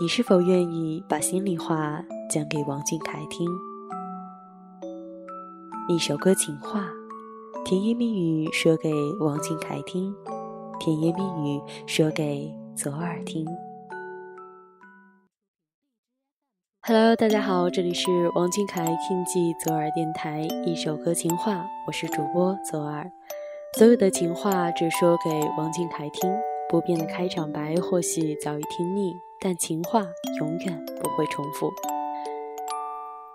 你是否愿意把心里话讲给王俊凯听？一首歌情话。甜言蜜语说给王俊凯听，甜言蜜语说给左耳听。Hello，大家好，这里是王俊凯听记左耳电台，一首歌情话，我是主播左耳。所有的情话只说给王俊凯听，不变的开场白或许早已听腻，但情话永远不会重复。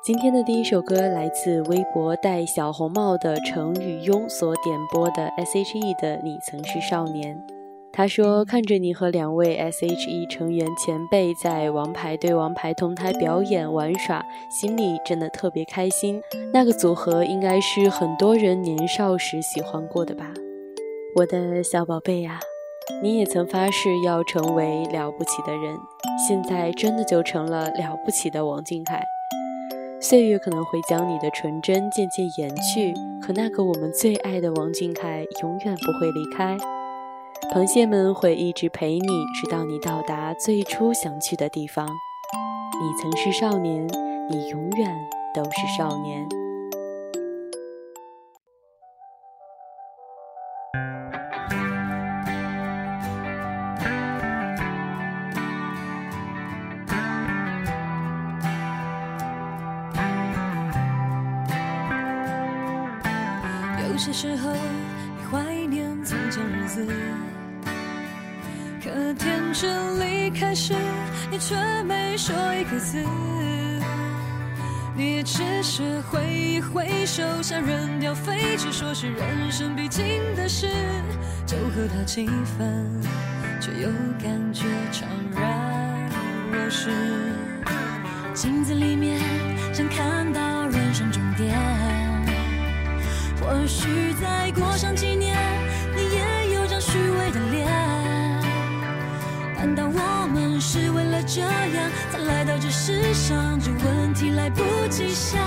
今天的第一首歌来自微博戴小红帽的程宇庸所点播的 S.H.E 的《你曾是少年》。他说：“看着你和两位 S.H.E 成员前辈在王牌对王牌同台表演玩耍，心里真的特别开心。那个组合应该是很多人年少时喜欢过的吧？我的小宝贝呀，你也曾发誓要成为了不起的人，现在真的就成了了不起的王俊凯。”岁月可能会将你的纯真渐渐掩去，可那个我们最爱的王俊凯永远不会离开。螃蟹们会一直陪你，直到你到达最初想去的地方。你曾是少年，你永远都是少年。就和他气氛，却又感觉怅然若失。镜子里面，想看到人生终点。或许再过上几年，你也有张虚伪的脸。难道我们是为了这样才来到这世上？这问题来不及想，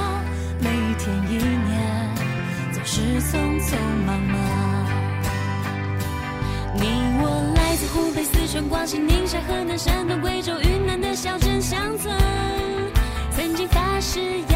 每一天一年总是匆匆忙忙。我来自湖北、四川、广西、宁夏、河南、山东、贵州、云南的小镇乡村，曾经发誓要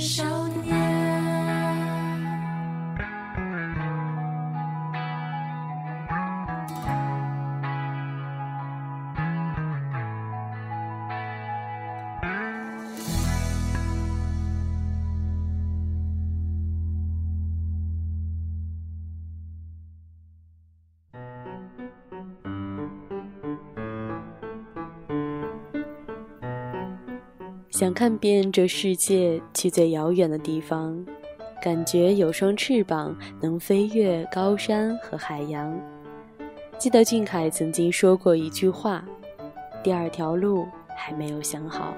少年。想看遍这世界，去最遥远的地方，感觉有双翅膀能飞越高山和海洋。记得俊凯曾经说过一句话：“第二条路还没有想好。”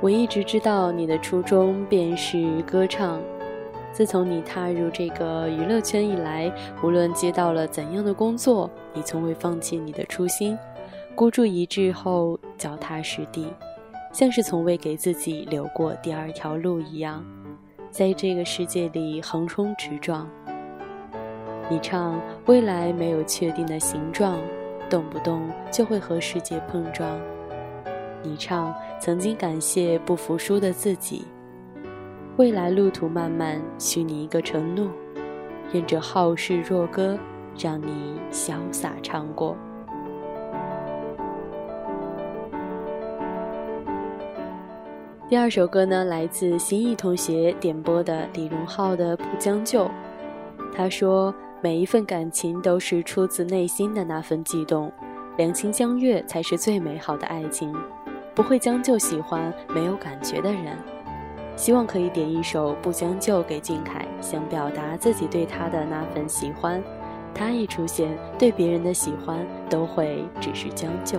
我一直知道你的初衷便是歌唱。自从你踏入这个娱乐圈以来，无论接到了怎样的工作，你从未放弃你的初心，孤注一掷后脚踏实地。像是从未给自己留过第二条路一样，在这个世界里横冲直撞。你唱未来没有确定的形状，动不动就会和世界碰撞。你唱曾经感谢不服输的自己，未来路途漫漫，许你一个承诺，愿这好事若歌，让你潇洒唱过。第二首歌呢，来自心意同学点播的李荣浩的《不将就》。他说：“每一份感情都是出自内心的那份悸动，两情相悦才是最美好的爱情。不会将就喜欢没有感觉的人。希望可以点一首《不将就》给俊凯，想表达自己对他的那份喜欢。他一出现，对别人的喜欢都会只是将就。”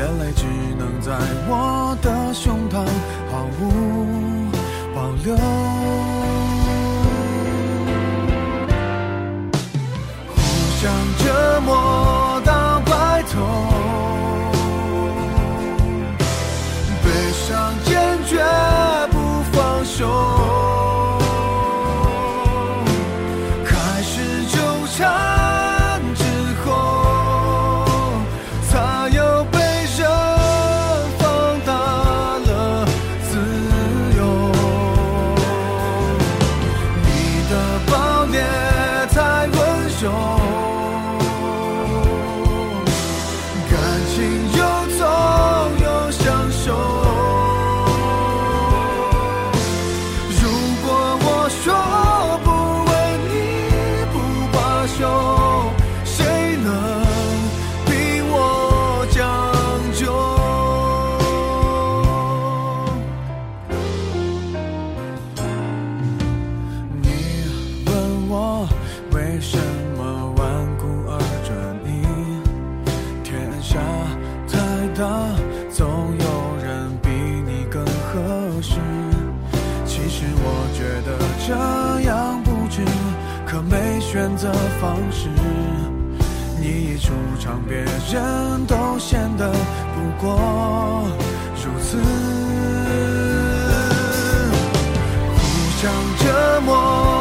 眼泪只能在我的胸膛毫无保留。想折磨到白头，悲伤坚决不放手，选择方式。你一出场，别人都显得不过如此。互相折磨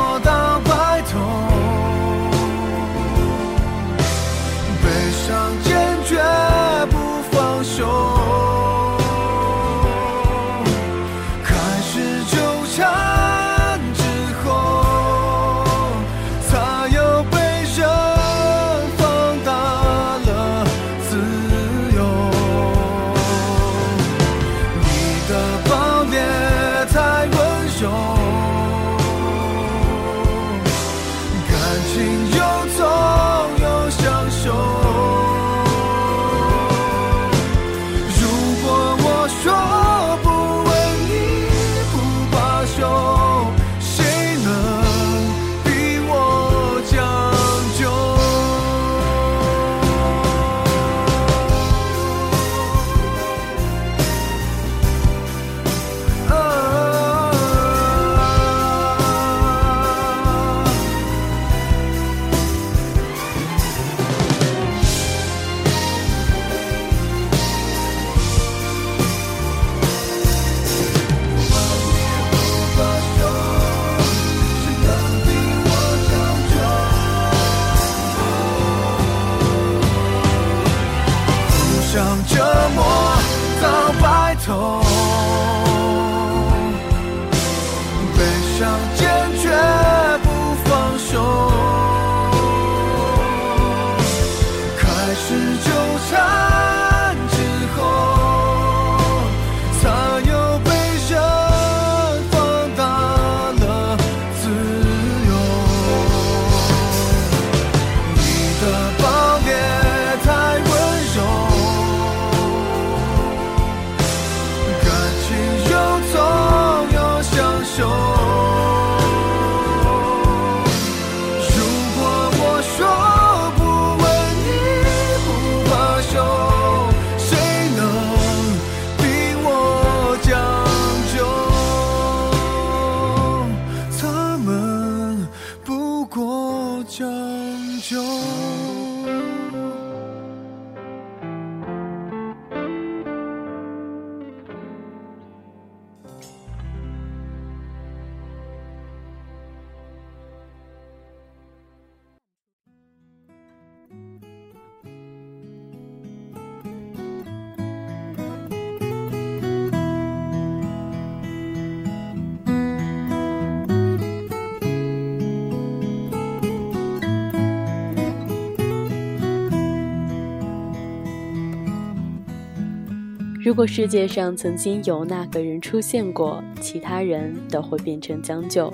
果世界上曾经有那个人出现过，其他人都会变成将就，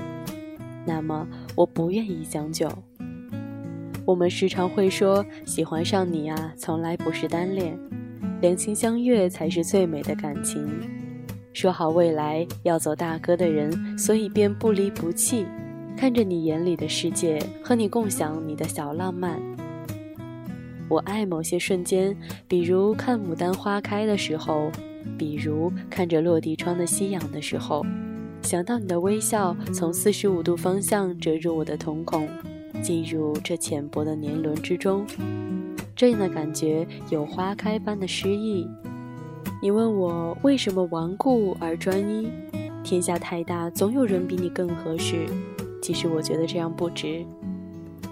那么我不愿意将就。我们时常会说，喜欢上你啊，从来不是单恋，两情相悦才是最美的感情。说好未来要走大哥的人，所以便不离不弃，看着你眼里的世界，和你共享你的小浪漫。我爱某些瞬间，比如看牡丹花开的时候，比如看着落地窗的夕阳的时候，想到你的微笑从四十五度方向折入我的瞳孔，进入这浅薄的年轮之中，这样的感觉有花开般的诗意。你问我为什么顽固而专一？天下太大，总有人比你更合适。其实我觉得这样不值。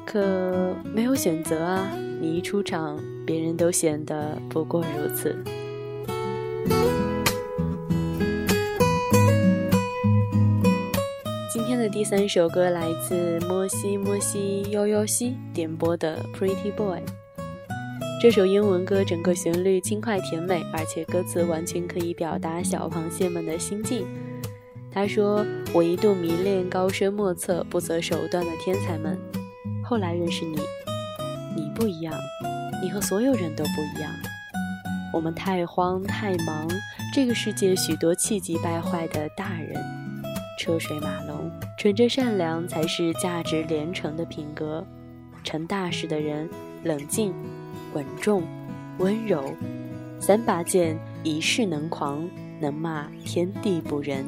可没有选择啊！你一出场，别人都显得不过如此。今天的第三首歌来自摩西摩西悠悠西点播的《Pretty Boy》。这首英文歌整个旋律轻快甜美，而且歌词完全可以表达小螃蟹们的心境。他说：“我一度迷恋高深莫测、不择手段的天才们。”后来认识你，你不一样，你和所有人都不一样。我们太慌太忙，这个世界许多气急败坏的大人，车水马龙，纯真善良才是价值连城的品格。成大事的人，冷静、稳重、温柔，三把剑，一世能狂，能骂天地不仁。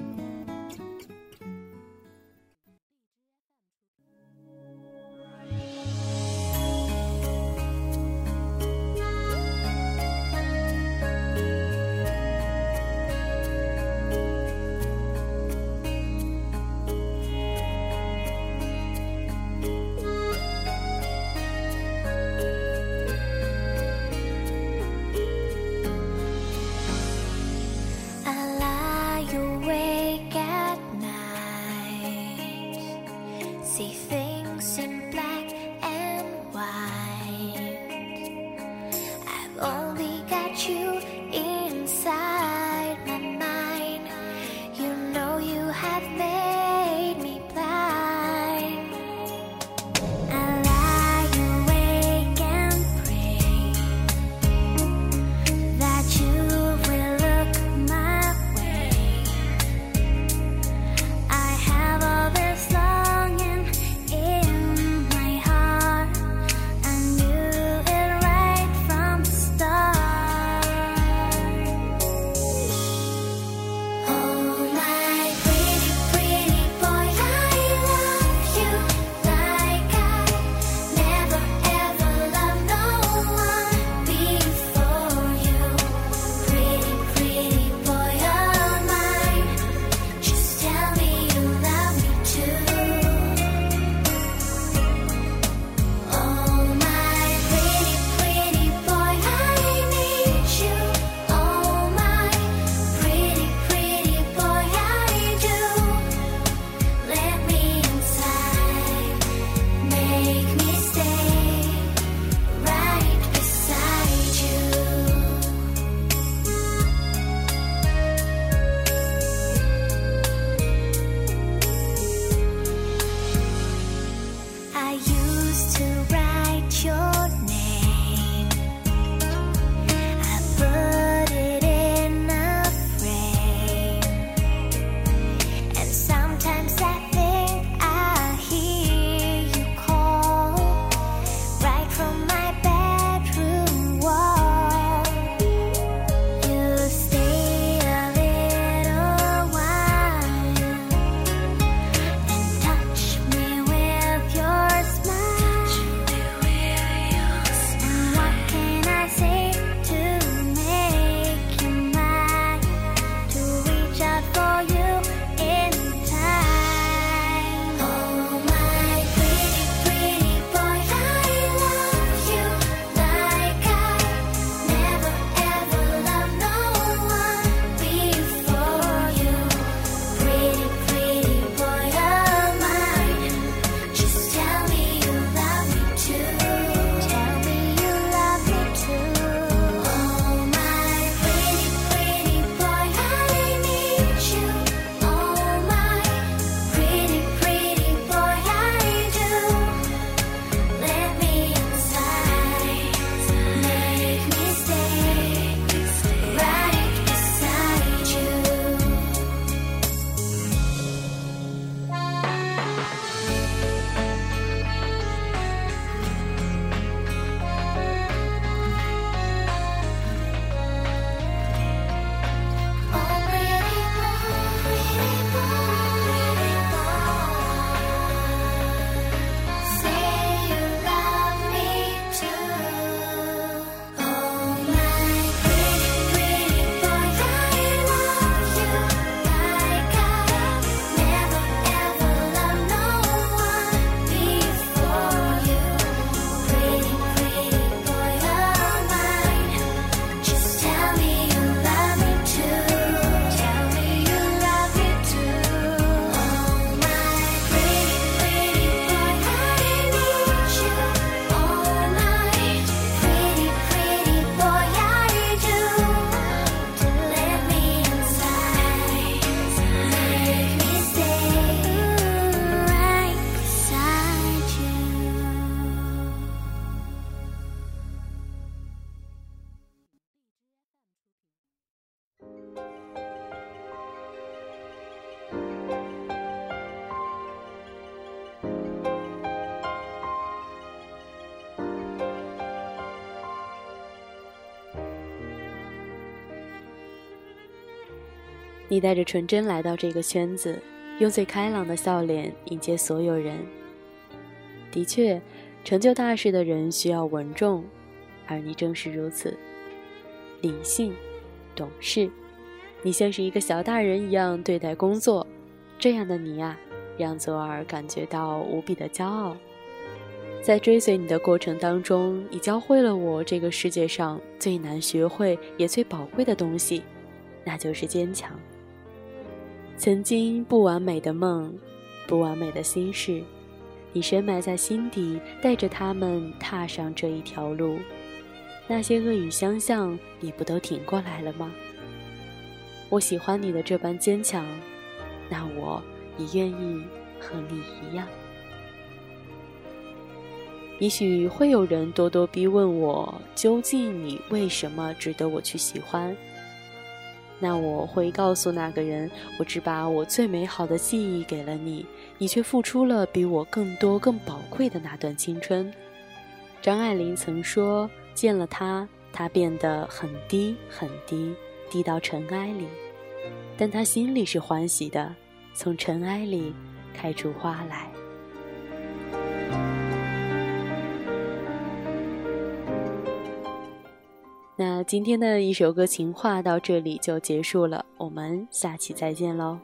你带着纯真来到这个圈子，用最开朗的笑脸迎接所有人。的确，成就大事的人需要稳重，而你正是如此，理性、懂事。你像是一个小大人一样对待工作，这样的你啊，让左耳感觉到无比的骄傲。在追随你的过程当中，你教会了我这个世界上最难学会也最宝贵的东西，那就是坚强。曾经不完美的梦，不完美的心事，你深埋在心底，带着他们踏上这一条路。那些恶语相向，你不都挺过来了吗？我喜欢你的这般坚强，那我也愿意和你一样。也许会有人咄咄逼问我，究竟你为什么值得我去喜欢？那我会告诉那个人，我只把我最美好的记忆给了你，你却付出了比我更多、更宝贵的那段青春。张爱玲曾说：“见了他，他变得很低很低，低到尘埃里，但他心里是欢喜的，从尘埃里开出花来。”那今天的一首歌情话到这里就结束了，我们下期再见喽。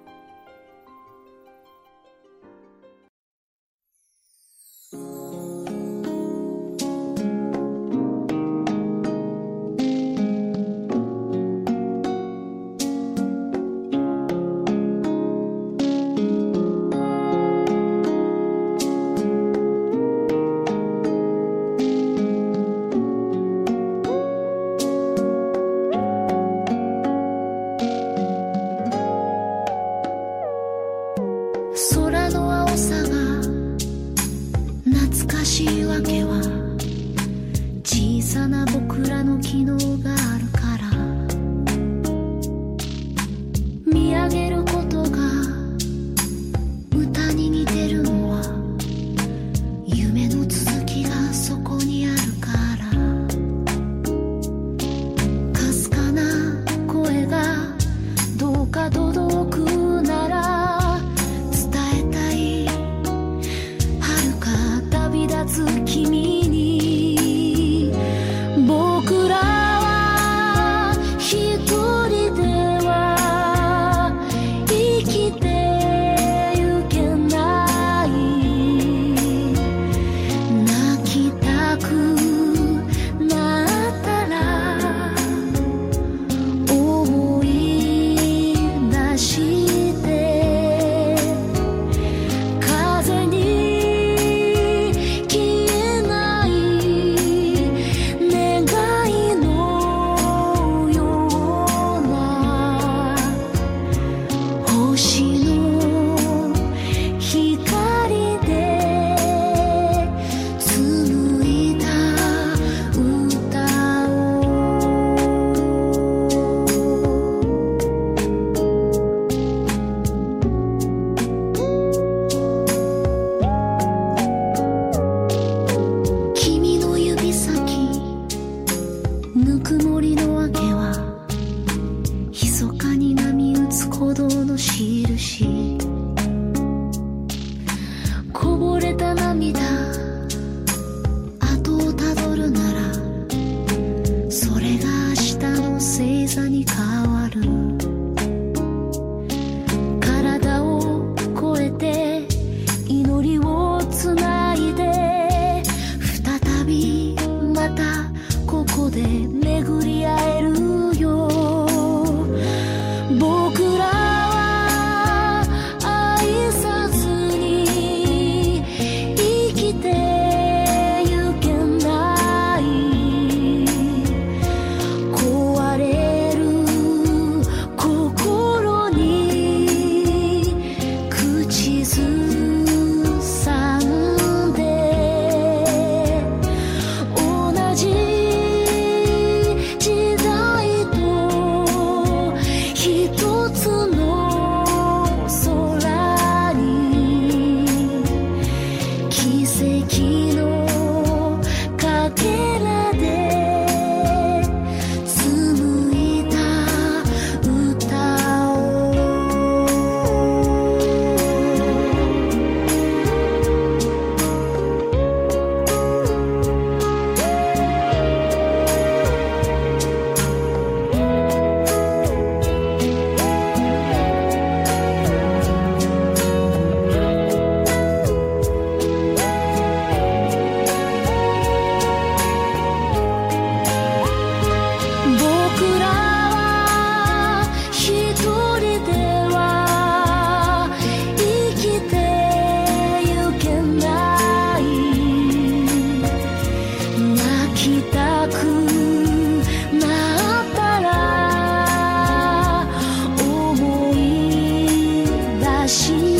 心。